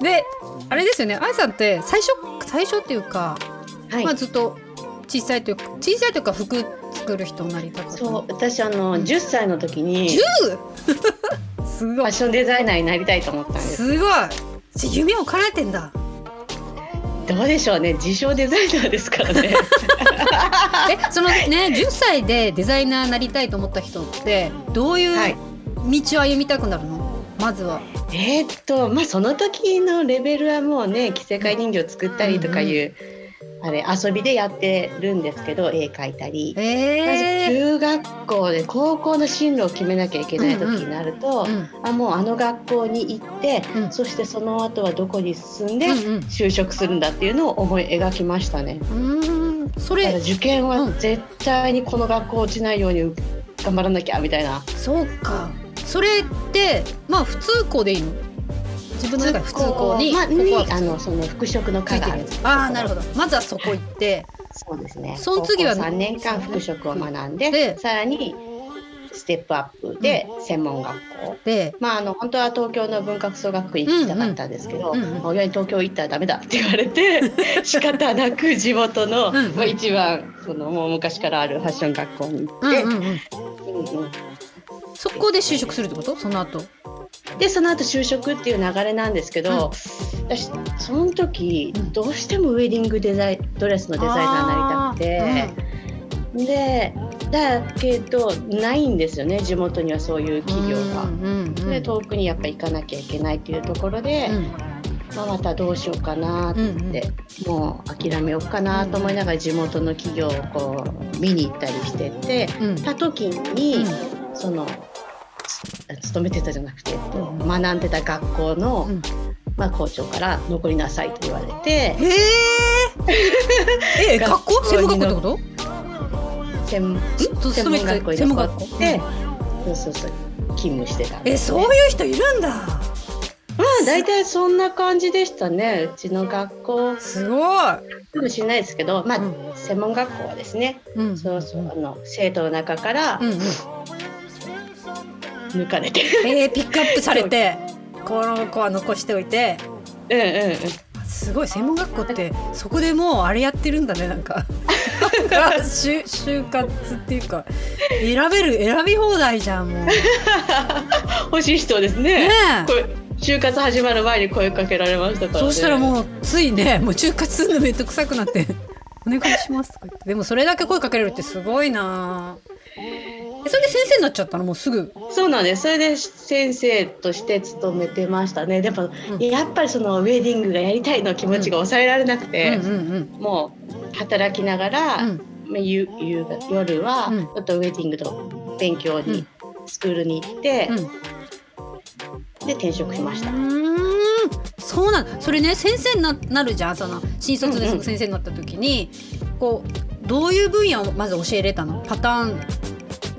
であれですよね。愛さんって最初最初っていうか、はい。まあずっと小さいというか小さいというか服作る人になりたかった。そう私あの10歳の時に 10? すごい。ファッションデザイナーになりたいと思ったんですすごい。夢を叶えてんだどうでしょうね。自称デザイナーですからね。えそのね10歳でデザイナーになりたいと思った人ってどういうはい。道を歩みたくなるの？まずは。えーっとまあその時のレベルはもうね着せ替え人形作ったりとかいう、あれ遊びでやってるんですけど絵描いたり、まずえー中学校で高校の進路を決めなきゃいけない時になると、うん。あもうあの学校に行って、うん。そしてその後はどこに進んでうんうん。就職するんだっていうのを思い描きましたね。うーん。それ受験はうん。絶対にこの学校落ちないように頑張らなきゃみたいな。そうか。それってまあ普通校でいいの？自分の中で普通校に、まあ、にあのその服飾の科があるつああなるほど。まずはそこ行って。そうですね。その次は3年間服飾を学んで、でさらにステップアップで専門学校。でまあ、あの本当は東京の文化服装学院行きたかったんですけど、親に東京行ったらダメだって言われて 仕方なく地元の、うんうん。まあ、一番そのもう昔からあるファッション学校に行って、うん。そこで就職するってこと？その後でその後就職っていう流れなんですけど、私その時うん。どうしてもウェディングデザイドレスのデザイナーになりたくて。でだけどないんですよね地元にはそういう企業が。うんうんうんで遠くにやっぱ行かなきゃいけないっていうところで、うん。まあ、またどうしようかなって、もう諦めようかなと思いながら地元の企業をこう見に行ったりしててうん。た時に、そのつ勤めてたじゃなくて、学ん。でた学校の、うん。まあ、校長から「残りなさい」と言われて。へええ学校？専門学校ってこと？専と専門学校に残学校。って、そうそうそう。勤務してたんえそういう人いるんだ。まあ大体そんな感じでしたね。うちの学校。すごい、かもしれないですけど、まあうん。専門学校はですね、うん、そうそうあの生徒の中からうんうん抜かれて、えー、ピックアップされてこの子は残しておいて。うんうんうん。すごい専門学校ってそこでもうあれやってるんだねなんか。就就 活っていうか。選べる選び放題じゃんもう。ね 欲しい人ですね。え。これ就活始まる前に声かけられましたから、ね、そうしたらもうついねもう就活するのめんどくさくなって「お願いします」とか言って。でもそれだけ声かけられるってすごいな。えそれで先生になっちゃったの？もうすぐ。そうなんです。それで先生として勤めてましたね。でも、うん。やっぱりそのウェディングがやりたいの気持ちが抑えられなくうんて、うん。もう働きながら、うん。まあ夕夕方夜はうん。ちょっとウェディングの勉強に、スクールに行って、うん。で転職しました。う。ーん。そうなん。それね先生にななるじゃん。その新卒で先生になった時に、こうどういう分野をまず教えれたの？パターン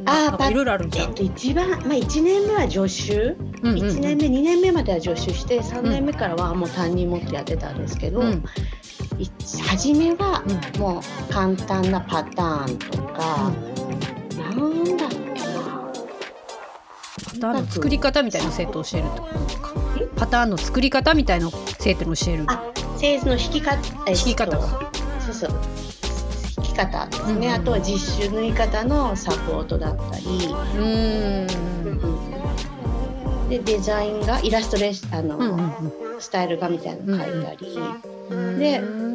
あーなんかいろいろあるじゃん。えっと、一番、まあ、1年目は助手、うんうんうん。1年目2年目までは助手して3年目からはもう担任持ってやってたんですけど、初めはうん。もう簡単なパターンとか、なんだっけな。パターンの作り方みたいな生徒を教えるってことか。パターンの作り方みたいな生徒に教える。あ製図の引き方引引き方かそうそう。引き方ですね、うん。うんあとは実習縫い方のサポートだったり、うーん。でデザインがイラストレーションあの、うんうんスタイル画みたいなの描いたり、うんでうん。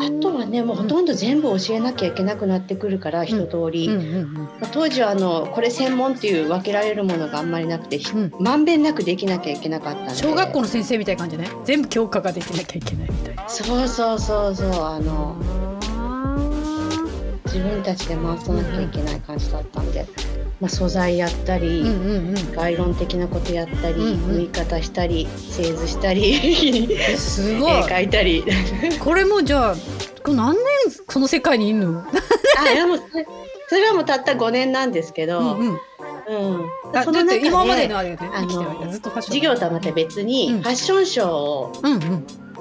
あとはねもうほとんど全部教えなきゃいけなくなってくるから、一通り、当時はあのこれ専門っていう分けられるものがあんまりなくて、まんべんなくできなきゃいけなかったんで。小学校の先生みたいな感じね。全部教科ができなきゃいけないみたいな。そうそうそうそう。あの自分たちで回さなきゃいけない感じだったんで、まあ、素材やったり、うんうんうん。概論的なことやったり、うんうん。縫い方したり製図したりえす絵ごい。描いたり。これもじゃあこれ何年その世界にいるの？あでもそれはもうたった5年なんですけど、うんうん。うん。その中で今までのあれよねあの。授業とはまた別にうん。ファッションショーを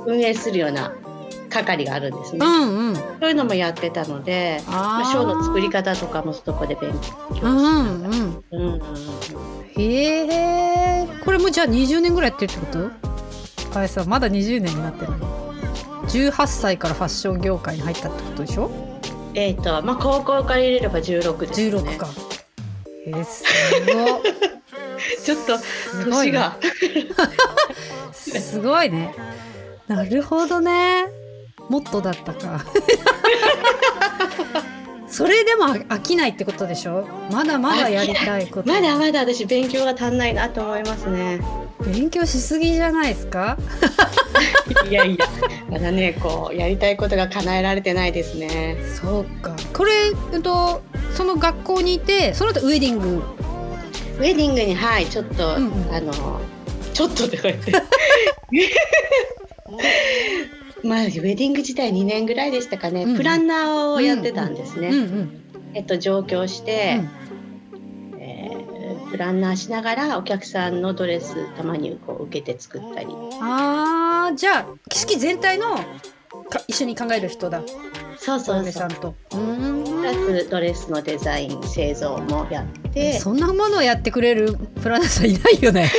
運営するような係があるんですね。うんうん。そういうのもやってたので、まああ、ショーの作り方とかもそこで勉強してうんうん。うへえこれもじゃあ20年ぐらいやってるってこと？あれさまだ20年になってるの18歳からファッション業界に入ったってことでしょ？えっ、とまあ高校から入れれば16ですね。16か。えー、すご ちょっとすごいね。年が。すごいね。なるほどねもっとだったか。それでも飽きないってことでしょ？まだまだやりたいこと。まだまだ私勉強が足んないなと思いますね。勉強しすぎじゃないですか？いやいやまだねこうやりたいことが叶えられてないですね。そうか。これ、えっと、その学校にいてその後ウェディング。ウェディングにはいちょっと、うんうん。あのちょっとってこうやって まあウェディング自体2年ぐらいでしたかね、うんうん。プランナーをやってたんですね。うんうんえっと上京して、えープランナーしながらお客さんのドレスたまにこう受けて作ったり。あーじゃあ式全体のか一緒に考える人だそうそおうそう。嫁さんと。うーんドレスのデザイン製造もやって。そんなものをやってくれるプランナーさんいないよね。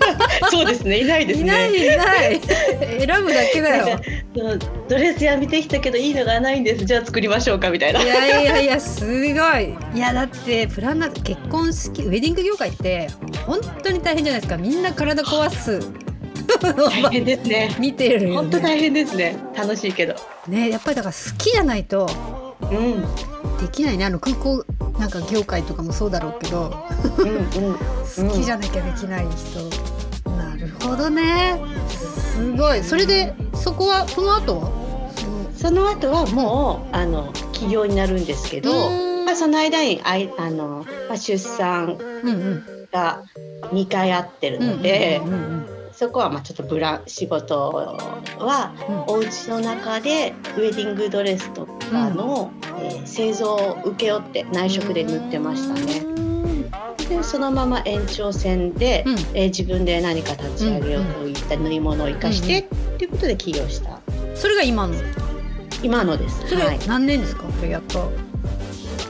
そうですね。いないですいないねいない。選ぶだけだよ。ドレス屋見てきたけどいいのがないんです。じゃあ作りましょうかみたいな。いやいやいやすごい。いやだってプランナー結婚式ウェディング業界って本当に大変じゃないですか。みんな体壊す大変ですね。見てるよね。本当大変ですね。楽しいけど。ねやっぱりだから好きじゃないとうん。できないね。あの空港なんか業界とかもそうだろうけど。うんうん。好きじゃなきゃできない人、なるほどね。すごい。それでそこはその後は？その後はもうあの起業になるんですけど、まあ、その間にあいあの、まあ、出産うんうん。が2回あってるうんので、うんうんそこはまあちょっとブラン仕事はうん。お家の中でウェディングドレスとかの、えー製造を請け負って内職で塗ってましたね。でそのまま延長線で、うん。えー自分で何か立ち上げようといった縫い物を生かして、っていうことで起業した。それが今の？今のです。それはい。何年ですか？これやった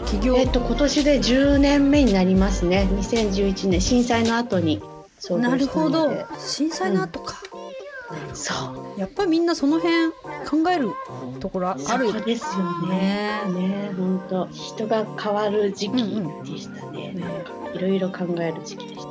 起業、えっと今年で10年目になりますね。2011年。震災の後に創業したので。なるほど震災の後か、そう。やっぱみんなその辺考えるところあるそうですよね。ねね本当人が変わる時期うんでしたね。ねいろいろ考える時期でした。